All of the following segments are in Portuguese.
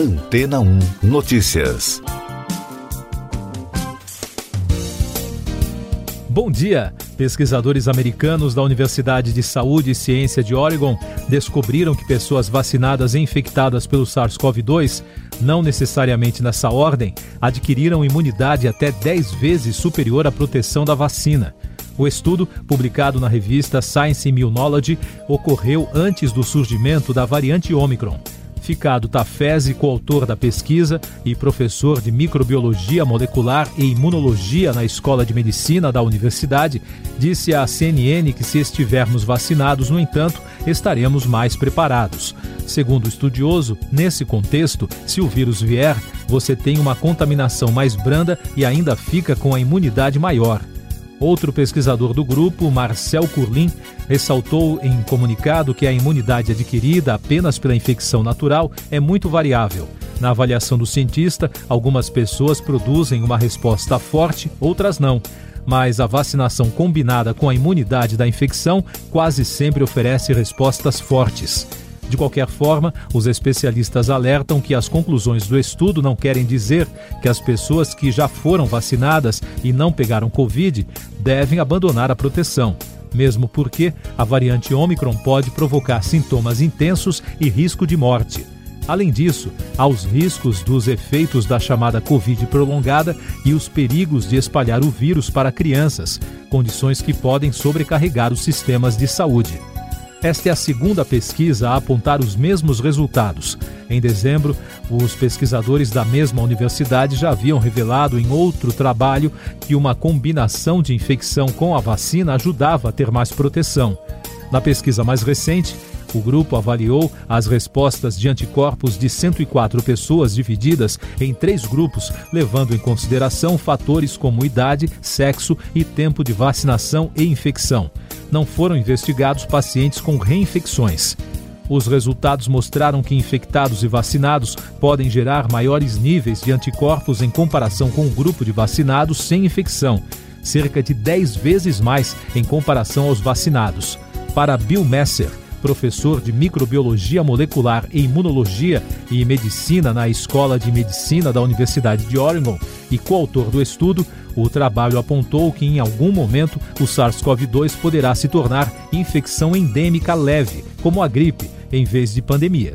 Antena 1 Notícias. Bom dia! Pesquisadores americanos da Universidade de Saúde e Ciência de Oregon descobriram que pessoas vacinadas e infectadas pelo SARS-CoV-2, não necessariamente nessa ordem, adquiriram imunidade até 10 vezes superior à proteção da vacina. O estudo, publicado na revista Science Immunology, ocorreu antes do surgimento da variante Omicron. Ficado Tafese, coautor da pesquisa e professor de microbiologia molecular e imunologia na Escola de Medicina da universidade, disse à CNN que se estivermos vacinados, no entanto, estaremos mais preparados. Segundo o estudioso, nesse contexto, se o vírus vier, você tem uma contaminação mais branda e ainda fica com a imunidade maior. Outro pesquisador do grupo, Marcel Curlin, ressaltou em comunicado que a imunidade adquirida apenas pela infecção natural é muito variável. Na avaliação do cientista, algumas pessoas produzem uma resposta forte, outras não. Mas a vacinação combinada com a imunidade da infecção quase sempre oferece respostas fortes. De qualquer forma, os especialistas alertam que as conclusões do estudo não querem dizer que as pessoas que já foram vacinadas e não pegaram Covid devem abandonar a proteção. Mesmo porque a variante Omicron pode provocar sintomas intensos e risco de morte. Além disso, há os riscos dos efeitos da chamada Covid prolongada e os perigos de espalhar o vírus para crianças, condições que podem sobrecarregar os sistemas de saúde. Esta é a segunda pesquisa a apontar os mesmos resultados. Em dezembro, os pesquisadores da mesma universidade já haviam revelado em outro trabalho que uma combinação de infecção com a vacina ajudava a ter mais proteção. Na pesquisa mais recente, o grupo avaliou as respostas de anticorpos de 104 pessoas divididas em três grupos, levando em consideração fatores como idade, sexo e tempo de vacinação e infecção não foram investigados pacientes com reinfecções. Os resultados mostraram que infectados e vacinados podem gerar maiores níveis de anticorpos em comparação com o grupo de vacinados sem infecção, cerca de 10 vezes mais em comparação aos vacinados. Para Bill Messer, professor de microbiologia molecular e imunologia e medicina na Escola de Medicina da Universidade de Oregon e coautor do estudo, o trabalho apontou que em algum momento o SARS-CoV-2 poderá se tornar infecção endêmica leve, como a gripe, em vez de pandemia.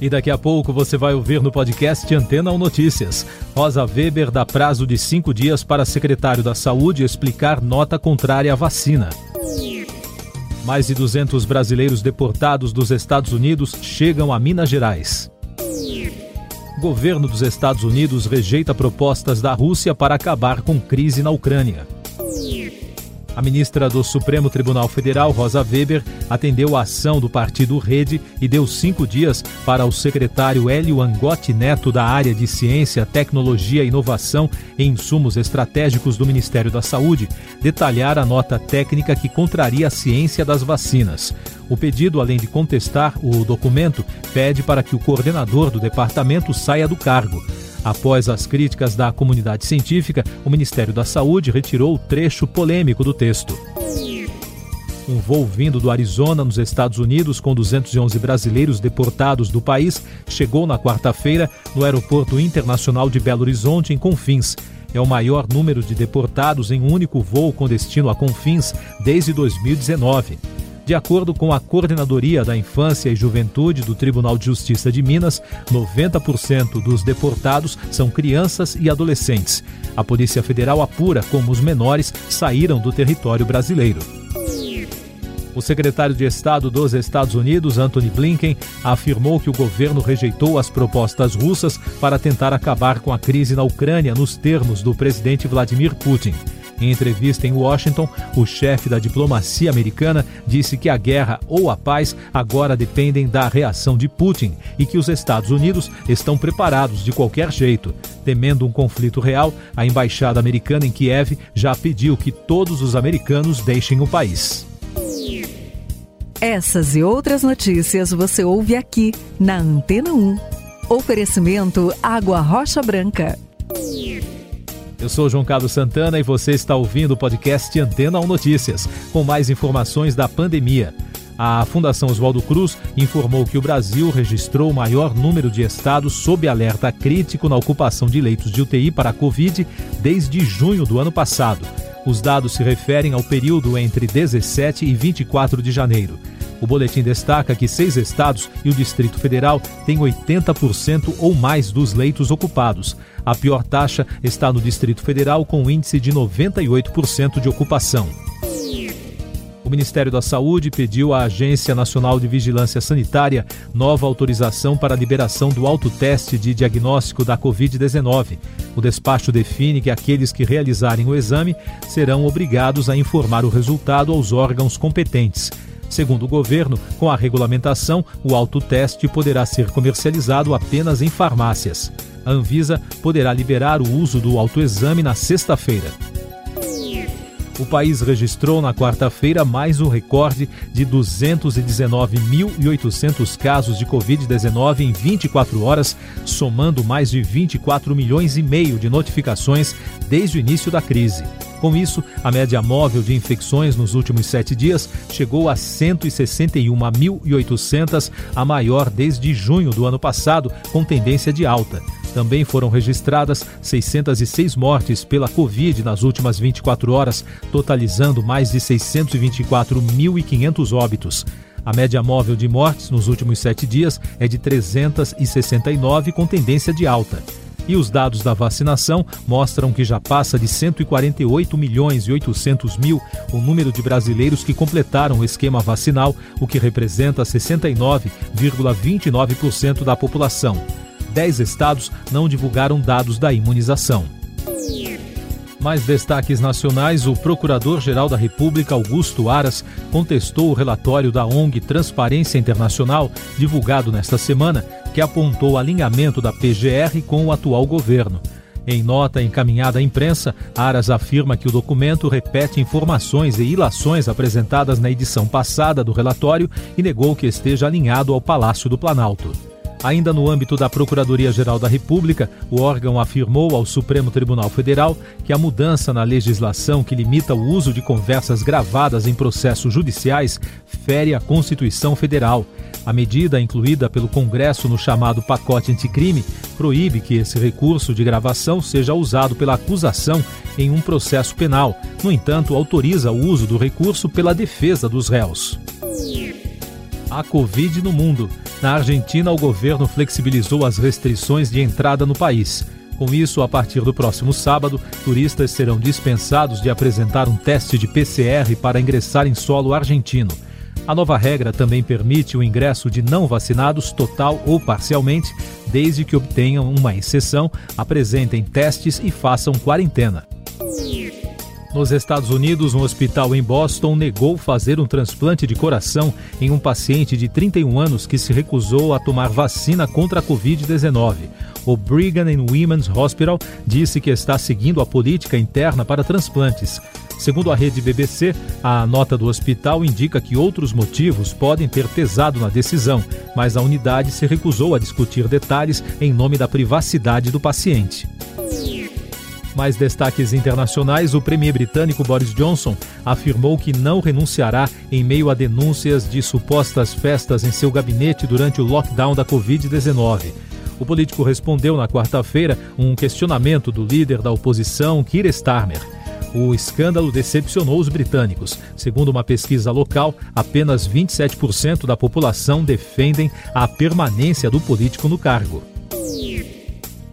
E daqui a pouco você vai ouvir no podcast Antena ou Notícias. Rosa Weber dá prazo de cinco dias para secretário da Saúde explicar nota contrária à vacina. Mais de 200 brasileiros deportados dos Estados Unidos chegam a Minas Gerais. Governo dos Estados Unidos rejeita propostas da Rússia para acabar com crise na Ucrânia. A ministra do Supremo Tribunal Federal, Rosa Weber, atendeu a ação do partido Rede e deu cinco dias para o secretário Hélio Angotti Neto, da área de Ciência, Tecnologia, Inovação e Insumos Estratégicos do Ministério da Saúde, detalhar a nota técnica que contraria a ciência das vacinas. O pedido, além de contestar o documento, pede para que o coordenador do departamento saia do cargo. Após as críticas da comunidade científica, o Ministério da Saúde retirou o trecho polêmico do texto. Um voo vindo do Arizona, nos Estados Unidos, com 211 brasileiros deportados do país, chegou na quarta-feira no Aeroporto Internacional de Belo Horizonte, em Confins. É o maior número de deportados em um único voo com destino a Confins desde 2019. De acordo com a Coordenadoria da Infância e Juventude do Tribunal de Justiça de Minas, 90% dos deportados são crianças e adolescentes. A Polícia Federal apura como os menores saíram do território brasileiro. O secretário de Estado dos Estados Unidos, Anthony Blinken, afirmou que o governo rejeitou as propostas russas para tentar acabar com a crise na Ucrânia nos termos do presidente Vladimir Putin. Em entrevista em Washington, o chefe da diplomacia americana disse que a guerra ou a paz agora dependem da reação de Putin e que os Estados Unidos estão preparados de qualquer jeito. Temendo um conflito real, a embaixada americana em Kiev já pediu que todos os americanos deixem o país. Essas e outras notícias você ouve aqui na Antena 1. Oferecimento Água Rocha Branca. Eu sou João Carlos Santana e você está ouvindo o podcast Antena 1 Notícias, com mais informações da pandemia. A Fundação Oswaldo Cruz informou que o Brasil registrou o maior número de estados sob alerta crítico na ocupação de leitos de UTI para a Covid desde junho do ano passado. Os dados se referem ao período entre 17 e 24 de janeiro. O boletim destaca que seis estados e o Distrito Federal têm 80% ou mais dos leitos ocupados. A pior taxa está no Distrito Federal, com um índice de 98% de ocupação. O Ministério da Saúde pediu à Agência Nacional de Vigilância Sanitária nova autorização para a liberação do autoteste de diagnóstico da Covid-19. O despacho define que aqueles que realizarem o exame serão obrigados a informar o resultado aos órgãos competentes. Segundo o governo, com a regulamentação, o autoteste poderá ser comercializado apenas em farmácias. A Anvisa poderá liberar o uso do autoexame na sexta-feira o país registrou na quarta-feira mais um recorde de 219.800 casos de Covid-19 em 24 horas, somando mais de 24 milhões e meio de notificações desde o início da crise. Com isso, a média móvel de infecções nos últimos sete dias chegou a 161.800, a maior desde junho do ano passado, com tendência de alta. Também foram registradas 606 mortes pela Covid nas últimas 24 horas, totalizando mais de 624.500 óbitos. A média móvel de mortes nos últimos sete dias é de 369, com tendência de alta. E os dados da vacinação mostram que já passa de 148 milhões e 800 mil o número de brasileiros que completaram o esquema vacinal, o que representa 69,29% da população. 10 estados não divulgaram dados da imunização. Mais destaques nacionais: o Procurador-Geral da República, Augusto Aras, contestou o relatório da ONG Transparência Internacional, divulgado nesta semana, que apontou alinhamento da PGR com o atual governo. Em nota encaminhada à imprensa, Aras afirma que o documento repete informações e ilações apresentadas na edição passada do relatório e negou que esteja alinhado ao Palácio do Planalto. Ainda no âmbito da Procuradoria-Geral da República, o órgão afirmou ao Supremo Tribunal Federal que a mudança na legislação que limita o uso de conversas gravadas em processos judiciais fere a Constituição Federal. A medida, incluída pelo Congresso no chamado pacote anticrime, proíbe que esse recurso de gravação seja usado pela acusação em um processo penal. No entanto, autoriza o uso do recurso pela defesa dos réus. A Covid no mundo. Na Argentina, o governo flexibilizou as restrições de entrada no país. Com isso, a partir do próximo sábado, turistas serão dispensados de apresentar um teste de PCR para ingressar em solo argentino. A nova regra também permite o ingresso de não vacinados total ou parcialmente, desde que obtenham uma exceção, apresentem testes e façam quarentena. Nos Estados Unidos, um hospital em Boston negou fazer um transplante de coração em um paciente de 31 anos que se recusou a tomar vacina contra a Covid-19. O Brigham and Women's Hospital disse que está seguindo a política interna para transplantes. Segundo a rede BBC, a nota do hospital indica que outros motivos podem ter pesado na decisão, mas a unidade se recusou a discutir detalhes em nome da privacidade do paciente. Mais destaques internacionais: o premier britânico Boris Johnson afirmou que não renunciará em meio a denúncias de supostas festas em seu gabinete durante o lockdown da Covid-19. O político respondeu na quarta-feira um questionamento do líder da oposição, Keir Starmer. O escândalo decepcionou os britânicos. Segundo uma pesquisa local, apenas 27% da população defendem a permanência do político no cargo.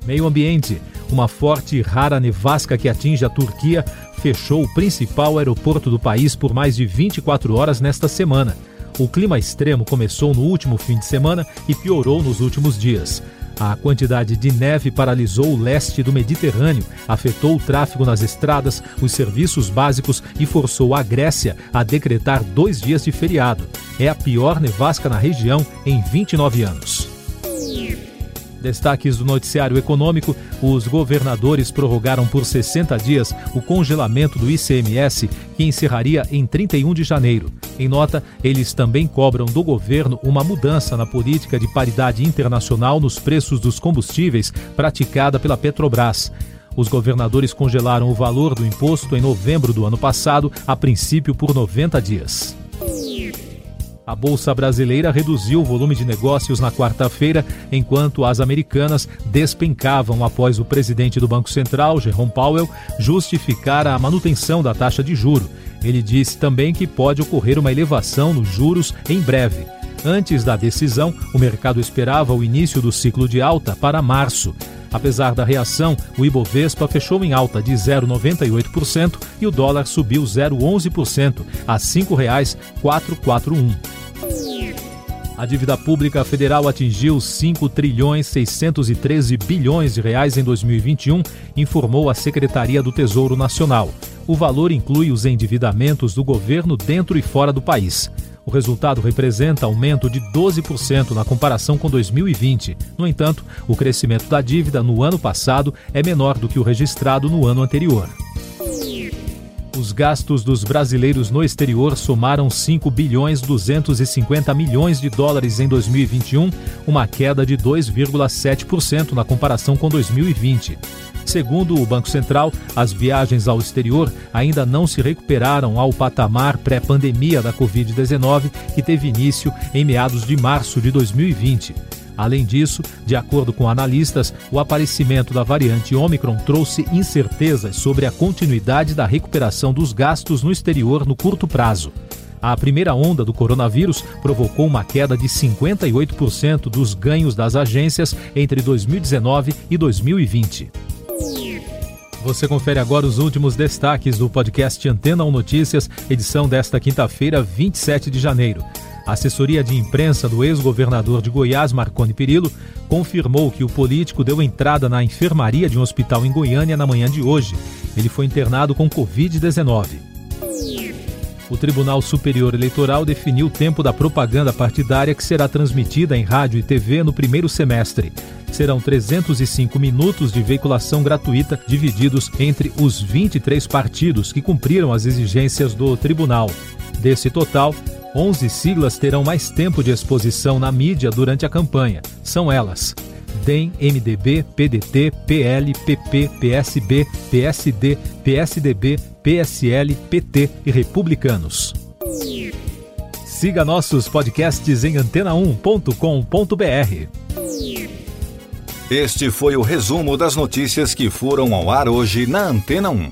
Meio Ambiente. Uma forte e rara nevasca que atinge a Turquia fechou o principal aeroporto do país por mais de 24 horas nesta semana. O clima extremo começou no último fim de semana e piorou nos últimos dias. A quantidade de neve paralisou o leste do Mediterrâneo, afetou o tráfego nas estradas, os serviços básicos e forçou a Grécia a decretar dois dias de feriado. É a pior nevasca na região em 29 anos. Destaques do noticiário econômico: os governadores prorrogaram por 60 dias o congelamento do ICMS, que encerraria em 31 de janeiro. Em nota, eles também cobram do governo uma mudança na política de paridade internacional nos preços dos combustíveis praticada pela Petrobras. Os governadores congelaram o valor do imposto em novembro do ano passado, a princípio por 90 dias. A bolsa brasileira reduziu o volume de negócios na quarta-feira, enquanto as americanas despencavam após o presidente do Banco Central, Jerome Powell, justificar a manutenção da taxa de juro. Ele disse também que pode ocorrer uma elevação nos juros em breve. Antes da decisão, o mercado esperava o início do ciclo de alta para março. Apesar da reação, o Ibovespa fechou em alta de 0,98% e o dólar subiu 0,11% a R$ 5,441. A dívida pública federal atingiu 5 trilhões 613 bilhões de reais em 2021, informou a Secretaria do Tesouro Nacional. O valor inclui os endividamentos do governo dentro e fora do país. O resultado representa aumento de 12% na comparação com 2020. No entanto, o crescimento da dívida no ano passado é menor do que o registrado no ano anterior. Os gastos dos brasileiros no exterior somaram 5 bilhões 250 milhões de dólares em 2021, uma queda de 2,7% na comparação com 2020. Segundo o Banco Central, as viagens ao exterior ainda não se recuperaram ao patamar pré-pandemia da Covid-19, que teve início em meados de março de 2020. Além disso, de acordo com analistas, o aparecimento da variante Omicron trouxe incertezas sobre a continuidade da recuperação dos gastos no exterior no curto prazo. A primeira onda do coronavírus provocou uma queda de 58% dos ganhos das agências entre 2019 e 2020. Você confere agora os últimos destaques do podcast Antena 1 Notícias, edição desta quinta-feira, 27 de janeiro. A assessoria de imprensa do ex-governador de Goiás, Marconi Perillo, confirmou que o político deu entrada na enfermaria de um hospital em Goiânia na manhã de hoje. Ele foi internado com Covid-19. O Tribunal Superior Eleitoral definiu o tempo da propaganda partidária que será transmitida em rádio e TV no primeiro semestre. Serão 305 minutos de veiculação gratuita, divididos entre os 23 partidos que cumpriram as exigências do tribunal. Desse total, 11 siglas terão mais tempo de exposição na mídia durante a campanha. São elas: DEM, MDB, PDT, PL, PP, PSB, PSD, PSDB, PSL, PT e Republicanos. Siga nossos podcasts em antena1.com.br. Este foi o resumo das notícias que foram ao ar hoje na Antena 1.